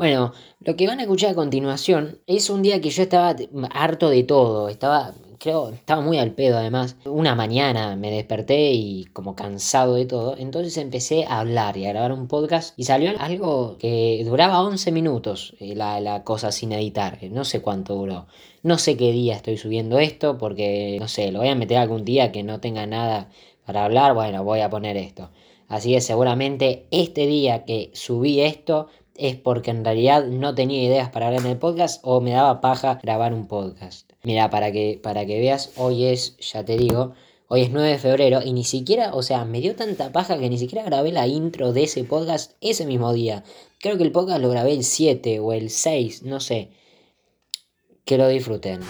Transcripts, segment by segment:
Bueno, lo que van a escuchar a continuación es un día que yo estaba harto de todo, estaba, creo, estaba muy al pedo además. Una mañana me desperté y como cansado de todo, entonces empecé a hablar y a grabar un podcast y salió algo que duraba 11 minutos, eh, la, la cosa sin editar, no sé cuánto duró. No sé qué día estoy subiendo esto porque, no sé, lo voy a meter algún día que no tenga nada para hablar, bueno, voy a poner esto. Así que seguramente este día que subí esto es porque en realidad no tenía ideas para hablar en el podcast o me daba paja grabar un podcast. Mira, para que, para que veas, hoy es, ya te digo, hoy es 9 de febrero y ni siquiera, o sea, me dio tanta paja que ni siquiera grabé la intro de ese podcast ese mismo día. Creo que el podcast lo grabé el 7 o el 6, no sé. Que lo disfruten.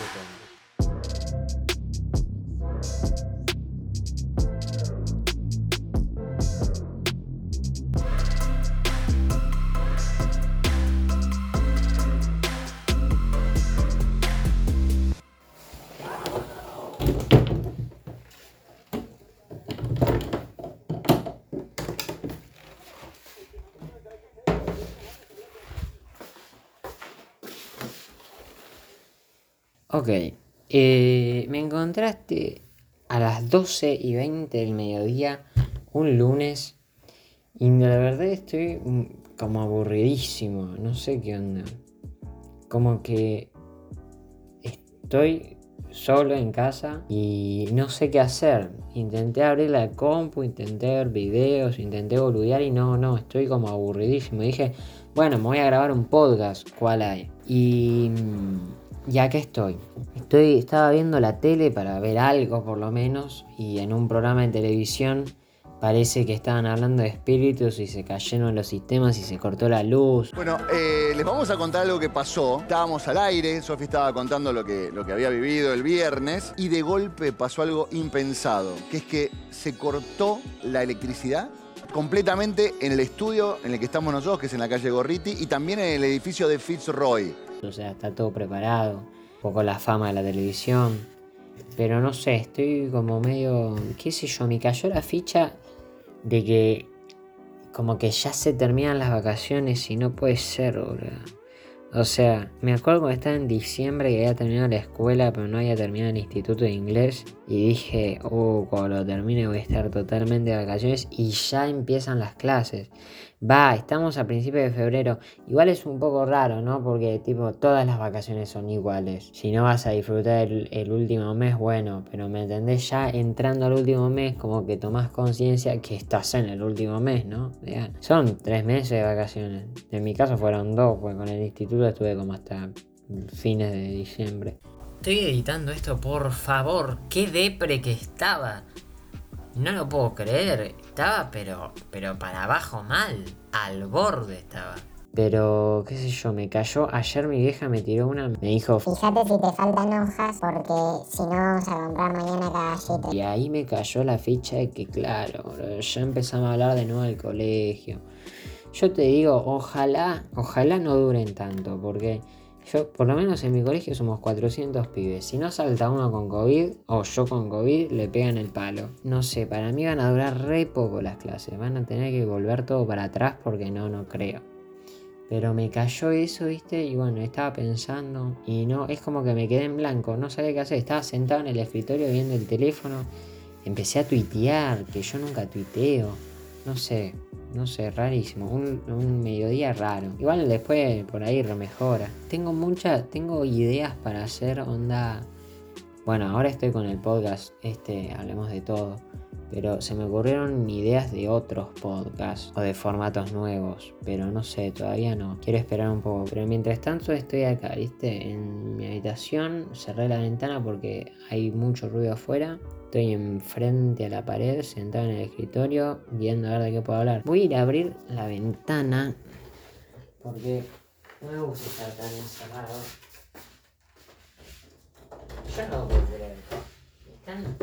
Ok, eh, me encontraste a las 12 y 20 del mediodía un lunes y la verdad estoy mm, como aburridísimo, no sé qué onda. Como que estoy solo en casa y no sé qué hacer. Intenté abrir la compu, intenté ver videos, intenté boludear y no, no, estoy como aburridísimo. Dije, bueno, me voy a grabar un podcast, ¿cuál hay? Y ya que estoy. estoy. Estaba viendo la tele para ver algo por lo menos y en un programa de televisión parece que estaban hablando de espíritus y se cayeron los sistemas y se cortó la luz. Bueno, eh, les vamos a contar algo que pasó. Estábamos al aire, Sofía estaba contando lo que, lo que había vivido el viernes y de golpe pasó algo impensado, que es que se cortó la electricidad completamente en el estudio en el que estamos nosotros, que es en la calle Gorriti, y también en el edificio de Fitzroy. O sea, está todo preparado, un poco la fama de la televisión. Pero no sé, estoy como medio, qué sé yo, me cayó la ficha de que como que ya se terminan las vacaciones y no puede ser, boludo. O sea, me acuerdo cuando estaba en diciembre y había terminado la escuela, pero no había terminado el instituto de inglés. Y dije, oh, cuando lo termine voy a estar totalmente de vacaciones y ya empiezan las clases. Va, estamos a principios de febrero. Igual es un poco raro, ¿no? Porque tipo, todas las vacaciones son iguales. Si no vas a disfrutar el, último mes, bueno, pero me entendés, ya entrando al último mes, como que tomás conciencia que estás en el último mes, ¿no? son tres meses de vacaciones. En mi caso fueron dos, porque con el instituto estuve como hasta fines de diciembre. Estoy editando esto, por favor. Qué depre que estaba. No lo puedo creer. Estaba pero, pero para abajo mal. Al borde estaba. Pero, qué sé yo, me cayó. Ayer mi vieja me tiró una. Me dijo. Fíjate si te faltan hojas porque si no vamos a comprar mañana caballito. Y ahí me cayó la ficha de que, claro, ya empezamos a hablar de nuevo del colegio. Yo te digo, ojalá, ojalá no duren tanto, porque yo, por lo menos en mi colegio somos 400 pibes. Si no salta uno con COVID o yo con COVID, le pegan el palo. No sé, para mí van a durar re poco las clases. Van a tener que volver todo para atrás porque no, no creo. Pero me cayó eso, ¿viste? Y bueno, estaba pensando y no, es como que me quedé en blanco, no sabía qué hacer. Estaba sentado en el escritorio viendo el teléfono. Empecé a tuitear, que yo nunca tuiteo. No sé, no sé, rarísimo. Un, mediodía raro. Igual después por ahí remejora. Tengo muchas, tengo ideas para hacer onda. Bueno, ahora estoy con el podcast, este, hablemos de todo. Pero se me ocurrieron ideas de otros podcasts o de formatos nuevos. Pero no sé, todavía no. Quiero esperar un poco. Pero mientras tanto estoy acá, ¿viste? En mi habitación. Cerré la ventana porque hay mucho ruido afuera. Estoy enfrente a la pared, sentado en el escritorio, viendo a ver de qué puedo hablar. Voy a ir a abrir la ventana porque no me gusta estar tan encerrado. Yo no puedo creer. Están.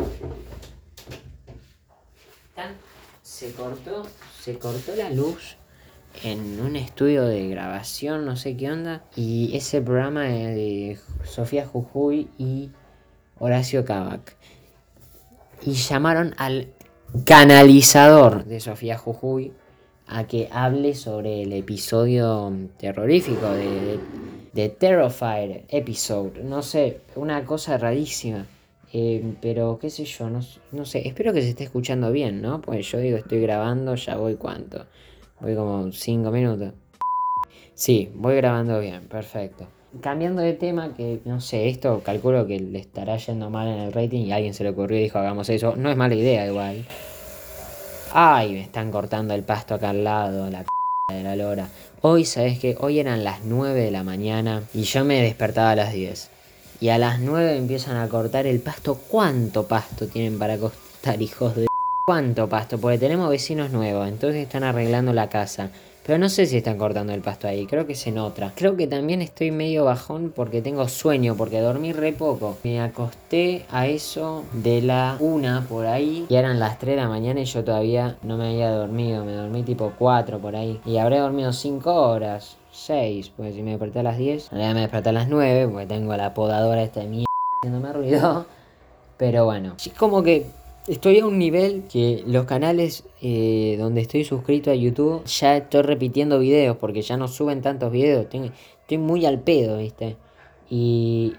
Se cortó. Se cortó la luz en un estudio de grabación, no sé qué onda. Y ese programa de Sofía Jujuy y Horacio Kavak y llamaron al canalizador de Sofía Jujuy a que hable sobre el episodio terrorífico de, de, Terrified Episode. No sé, una cosa rarísima. Eh, pero qué sé yo, no, no, sé, espero que se esté escuchando bien, ¿no? Pues yo digo, estoy grabando, ya voy cuánto. Voy como 5 minutos. Sí, voy grabando bien, perfecto. Cambiando de tema, que no sé, esto calculo que le estará yendo mal en el rating y a alguien se le ocurrió y dijo hagamos eso. No es mala idea igual. Ay, me están cortando el pasto acá al lado, la p de la lora. Hoy, ¿sabes qué? Hoy eran las 9 de la mañana y yo me despertaba a las 10. Y a las 9 empiezan a cortar el pasto. ¿Cuánto pasto tienen para cortar, hijos de... ¿Cuánto pasto? Porque tenemos vecinos nuevos, entonces están arreglando la casa. Pero no sé si están cortando el pasto ahí, creo que es en otra. Creo que también estoy medio bajón porque tengo sueño, porque dormí re poco. Me acosté a eso de la una por ahí y eran las 3 de la mañana y yo todavía no me había dormido. Me dormí tipo 4 por ahí. Y habré dormido 5 horas, 6, porque si me desperté a las 10, ahora me desperté a las 9 porque tengo la podadora esta de mierda haciéndome ruido. Pero bueno, es como que Estoy a un nivel que los canales eh, donde estoy suscrito a YouTube ya estoy repitiendo videos porque ya no suben tantos videos. Estoy, muy al pedo, ¿viste? Y.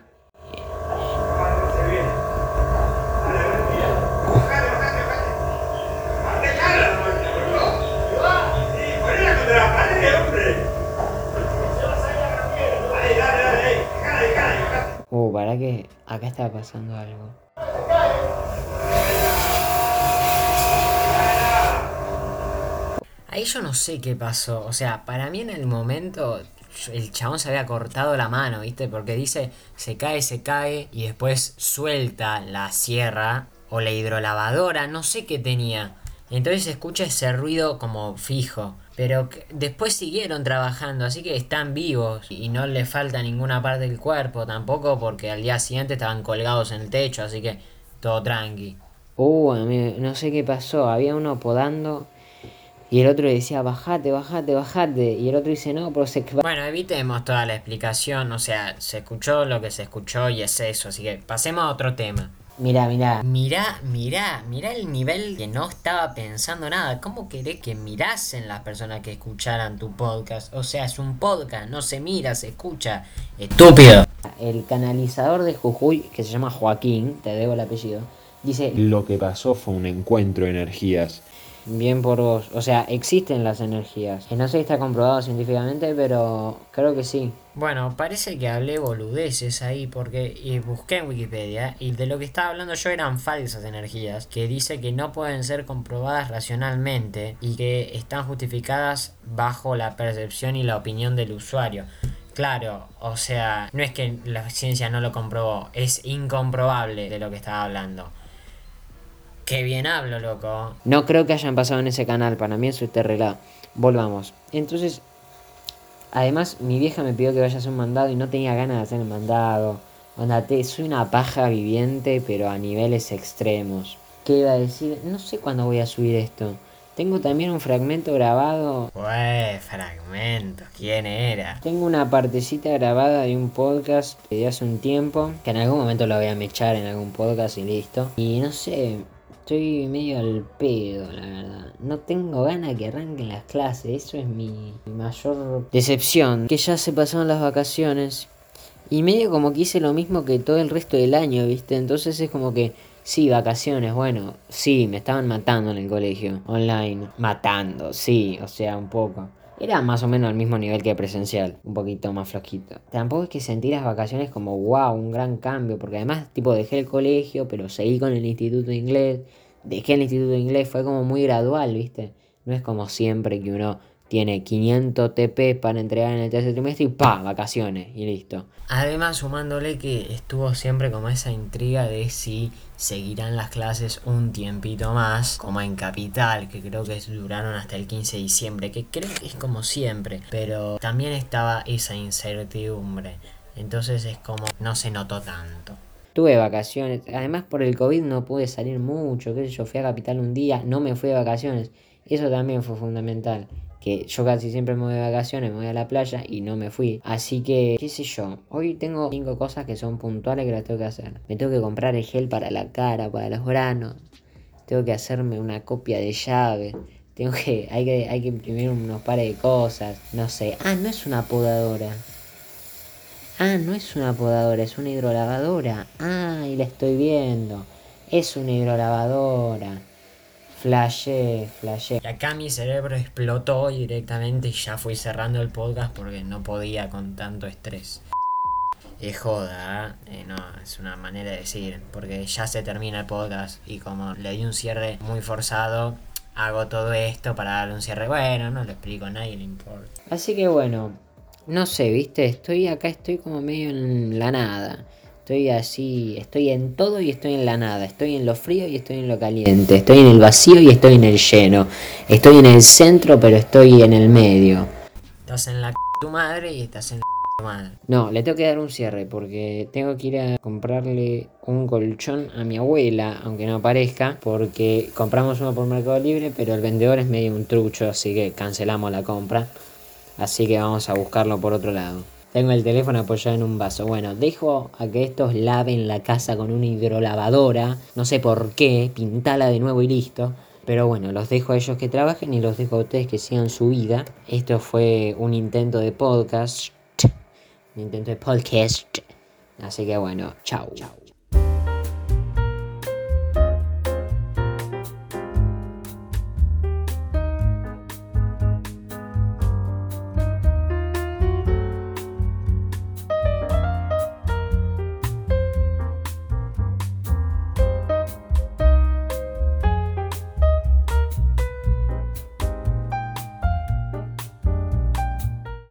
Uh, para que acá está pasando algo. Ahí yo no sé qué pasó. O sea, para mí en el momento el chabón se había cortado la mano, ¿viste? Porque dice se cae, se cae y después suelta la sierra o la hidrolavadora, no sé qué tenía. Entonces escucha ese ruido como fijo. Pero después siguieron trabajando, así que están vivos y no le falta ninguna parte del cuerpo tampoco porque al día siguiente estaban colgados en el techo, así que todo tranqui. Uh, no sé qué pasó, había uno podando y el otro le decía, bajate, bajate, bajate. Y el otro dice, no, pero se... Bueno, evitemos toda la explicación. O sea, se escuchó lo que se escuchó y es eso. Así que pasemos a otro tema. Mira, mira. Mira, mira, mira el nivel que no estaba pensando nada. ¿Cómo querés que mirasen las personas que escucharan tu podcast? O sea, es un podcast, no se mira, se escucha. Estúpido. El canalizador de Jujuy, que se llama Joaquín, te debo el apellido, dice... Lo que pasó fue un encuentro de energías Bien por vos. O sea, existen las energías. Que no sé si está comprobado científicamente, pero creo que sí. Bueno, parece que hablé boludeces ahí porque busqué en Wikipedia y de lo que estaba hablando yo eran falsas energías, que dice que no pueden ser comprobadas racionalmente y que están justificadas bajo la percepción y la opinión del usuario. Claro, o sea, no es que la ciencia no lo comprobó, es incomprobable de lo que estaba hablando. Qué bien hablo, loco. No creo que hayan pasado en ese canal, para mí eso está arreglado. Volvamos. Entonces, además, mi vieja me pidió que vaya a hacer un mandado y no tenía ganas de hacer el mandado. Andate, soy una paja viviente, pero a niveles extremos. ¿Qué iba a decir? No sé cuándo voy a subir esto. Tengo también un fragmento grabado. Ué, fragmento, ¿quién era? Tengo una partecita grabada de un podcast de hace un tiempo, que en algún momento lo voy a mechar en algún podcast y listo. Y no sé, Estoy medio al pedo, la verdad. No tengo ganas que arranquen las clases. Eso es mi, mayor decepción. Que ya se pasaron las vacaciones. Y medio como que hice lo mismo que todo el resto del año, ¿viste? Entonces es como que, sí, vacaciones, bueno, sí, me estaban matando en el colegio, online. Matando, sí, o sea, un poco. Era más o menos al mismo nivel que presencial, un poquito más flojito. Tampoco es que sentí las vacaciones como wow, un gran cambio, porque además, tipo, dejé el colegio, pero seguí con el instituto de inglés. Dejé el instituto de inglés, fue como muy gradual, ¿viste? No es como siempre que uno tiene 500 TP para entregar en el tercer trimestre y pa, vacaciones y listo. Además, sumándole que estuvo siempre como esa intriga de si seguirán las clases un tiempito más, como en Capital, que creo que duraron hasta el 15 de diciembre, que creo que es como siempre, pero también estaba esa incertidumbre. Entonces es como no se notó tanto. Tuve vacaciones, además por el COVID no pude salir mucho, qué sé yo, fui a Capital un día, no me fui de vacaciones. Eso también fue fundamental que yo casi siempre me voy de vacaciones, me voy a la playa y no me fui. Así que, qué sé yo, hoy tengo cinco cosas que son puntuales que las tengo que hacer. Me tengo que comprar el gel para la cara, para los granos. Tengo que hacerme una copia de llave. Tengo que, hay que, hay que imprimir unos pares de cosas. No sé. Ah, no es una podadora. Ah, no es una podadora, es una hidrolavadora. Ah, y la estoy viendo. Es una hidrolavadora. Flashé, flashé. Y acá mi cerebro explotó directamente y ya fui cerrando el podcast porque no podía con tanto estrés. Es joda, ¿eh? no, es una manera de decir, porque ya se termina el podcast y como le di un cierre muy forzado, hago todo esto para darle un cierre bueno, no lo explico a nadie, le importa. Así que bueno, no sé, viste, estoy acá, estoy como medio en la nada. Estoy así, estoy en todo y estoy en la nada. Estoy en lo frío y estoy en lo caliente. Estoy en el vacío y estoy en el lleno. Estoy en el centro pero estoy en el medio. Estás en la c tu madre y estás en la tu madre. No, le tengo que dar un cierre porque tengo que ir a comprarle un colchón a mi abuela, aunque no parezca, porque compramos uno por Mercado Libre, pero el vendedor es medio un trucho, así que cancelamos la compra. Así que vamos a buscarlo por otro lado. Tengo el teléfono apoyado en un vaso. Bueno, dejo a que estos laven la casa con una hidrolavadora. No sé por qué, pintala de nuevo y listo. Pero bueno, los dejo a ellos que trabajen y los dejo a ustedes que sigan su vida. Esto fue un intento de podcast. Un intento de podcast. Así que bueno, chao. chao.